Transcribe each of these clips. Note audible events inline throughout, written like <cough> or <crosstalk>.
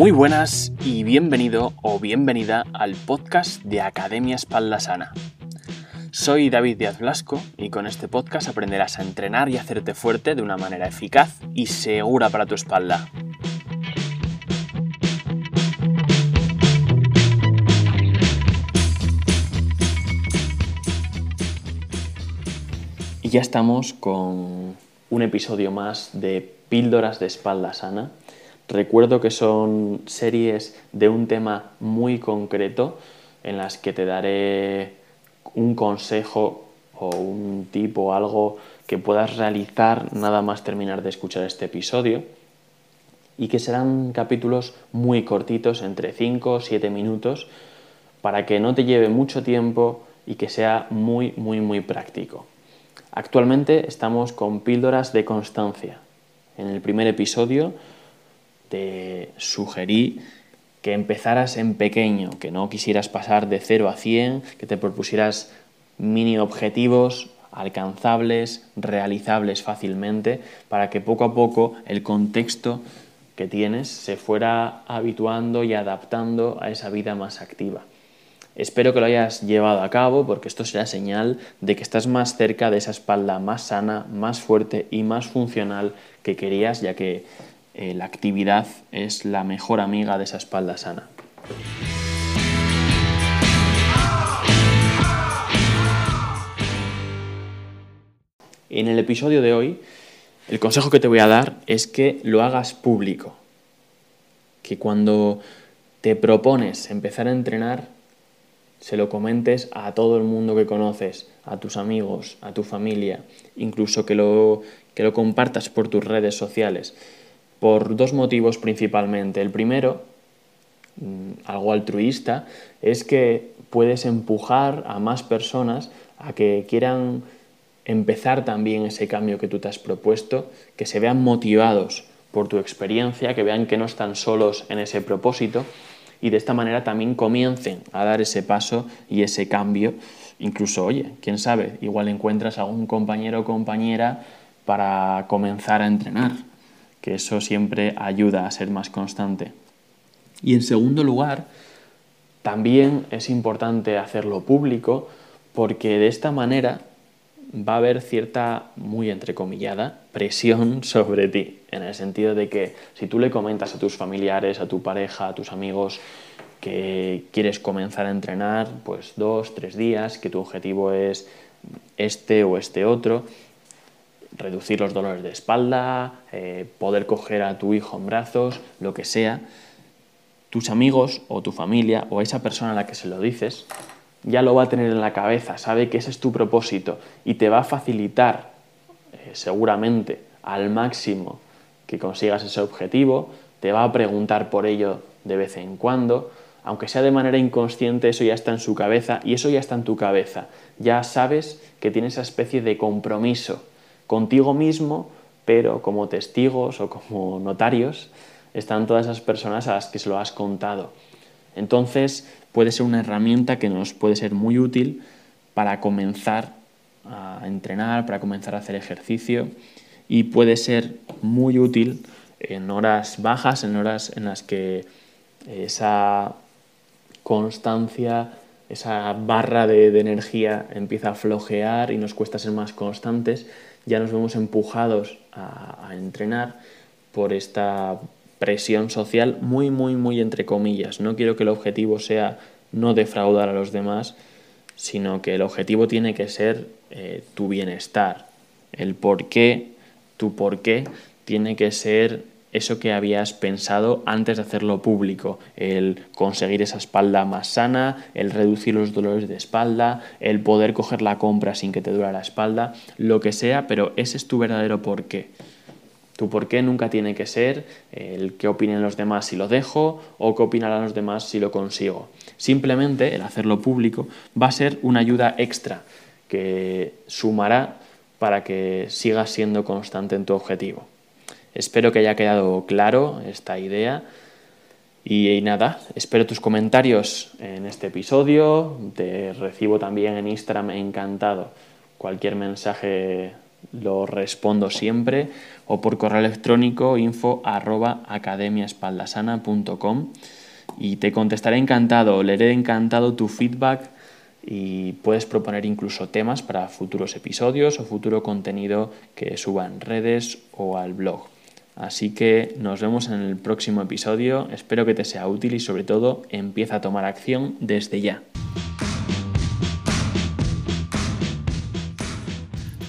Muy buenas y bienvenido o bienvenida al podcast de Academia Espalda Sana. Soy David Díaz Blasco y con este podcast aprenderás a entrenar y hacerte fuerte de una manera eficaz y segura para tu espalda. Y ya estamos con un episodio más de Píldoras de Espalda Sana Recuerdo que son series de un tema muy concreto en las que te daré un consejo o un tipo o algo que puedas realizar nada más terminar de escuchar este episodio y que serán capítulos muy cortitos, entre 5 o 7 minutos, para que no te lleve mucho tiempo y que sea muy, muy, muy práctico. Actualmente estamos con píldoras de constancia. En el primer episodio te sugerí que empezaras en pequeño, que no quisieras pasar de 0 a 100, que te propusieras mini objetivos alcanzables, realizables fácilmente, para que poco a poco el contexto que tienes se fuera habituando y adaptando a esa vida más activa. Espero que lo hayas llevado a cabo porque esto será señal de que estás más cerca de esa espalda más sana, más fuerte y más funcional que querías, ya que eh, la actividad es la mejor amiga de esa espalda sana. En el episodio de hoy, el consejo que te voy a dar es que lo hagas público. Que cuando te propones empezar a entrenar, se lo comentes a todo el mundo que conoces, a tus amigos, a tu familia, incluso que lo, que lo compartas por tus redes sociales por dos motivos principalmente. El primero, mm, algo altruista, es que puedes empujar a más personas a que quieran empezar también ese cambio que tú te has propuesto, que se vean motivados por tu experiencia, que vean que no están solos en ese propósito y de esta manera también comiencen a dar ese paso y ese cambio. Incluso, oye, quién sabe, igual encuentras a algún compañero o compañera para comenzar a entrenar que eso siempre ayuda a ser más constante. Y en segundo lugar, también es importante hacerlo público porque de esta manera va a haber cierta, muy entrecomillada, presión <laughs> sobre ti, en el sentido de que si tú le comentas a tus familiares, a tu pareja, a tus amigos que quieres comenzar a entrenar, pues dos, tres días, que tu objetivo es este o este otro, reducir los dolores de espalda, eh, poder coger a tu hijo en brazos, lo que sea, tus amigos o tu familia o esa persona a la que se lo dices ya lo va a tener en la cabeza, sabe que ese es tu propósito y te va a facilitar eh, seguramente al máximo que consigas ese objetivo, te va a preguntar por ello de vez en cuando, aunque sea de manera inconsciente, eso ya está en su cabeza y eso ya está en tu cabeza. Ya sabes que tiene esa especie de compromiso contigo mismo, pero como testigos o como notarios están todas esas personas a las que se lo has contado. Entonces puede ser una herramienta que nos puede ser muy útil para comenzar a entrenar, para comenzar a hacer ejercicio y puede ser muy útil en horas bajas, en horas en las que esa constancia, esa barra de, de energía empieza a flojear y nos cuesta ser más constantes ya nos vemos empujados a, entrenar por esta presión social muy, muy, muy entre comillas. No quiero que el objetivo sea no defraudar a los demás, sino que el objetivo tiene que ser eh, tu bienestar. El por qué, tu por qué, tiene que ser eso que habías pensado antes de hacerlo público, el conseguir esa espalda más sana, el reducir los dolores de espalda, el poder coger la compra sin que te duela la espalda, lo que sea, pero ese es tu verdadero porqué. Tu porqué nunca tiene que ser el qué opinen los demás si lo dejo o qué opinarán los demás si lo consigo. Simplemente el hacerlo público va a ser una ayuda extra que sumará para que sigas siendo constante en tu objetivo. Espero que haya quedado claro esta idea. Y, nada, espero tus comentarios en este episodio. Te recibo también en Instagram encantado cualquier mensaje lo respondo siempre, o por correo electrónico info arroba academiaespaldasana.com y te contestaré encantado, leeré encantado tu feedback y puedes proponer incluso temas para futuros episodios o futuro contenido que suba en redes o al blog. Así que nos vemos en el próximo episodio, espero que te sea útil y sobre todo empieza a tomar acción desde ya.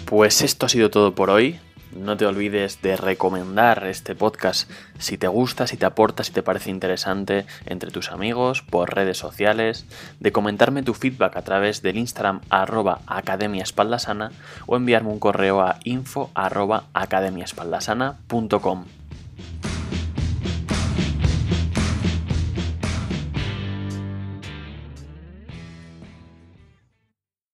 Pues esto ha sido todo por hoy. No te olvides de recomendar este podcast si te gusta, si te aporta, si te parece interesante entre tus amigos, por redes sociales, de comentarme tu feedback a través del Instagram arroba Academia o enviarme un correo a info.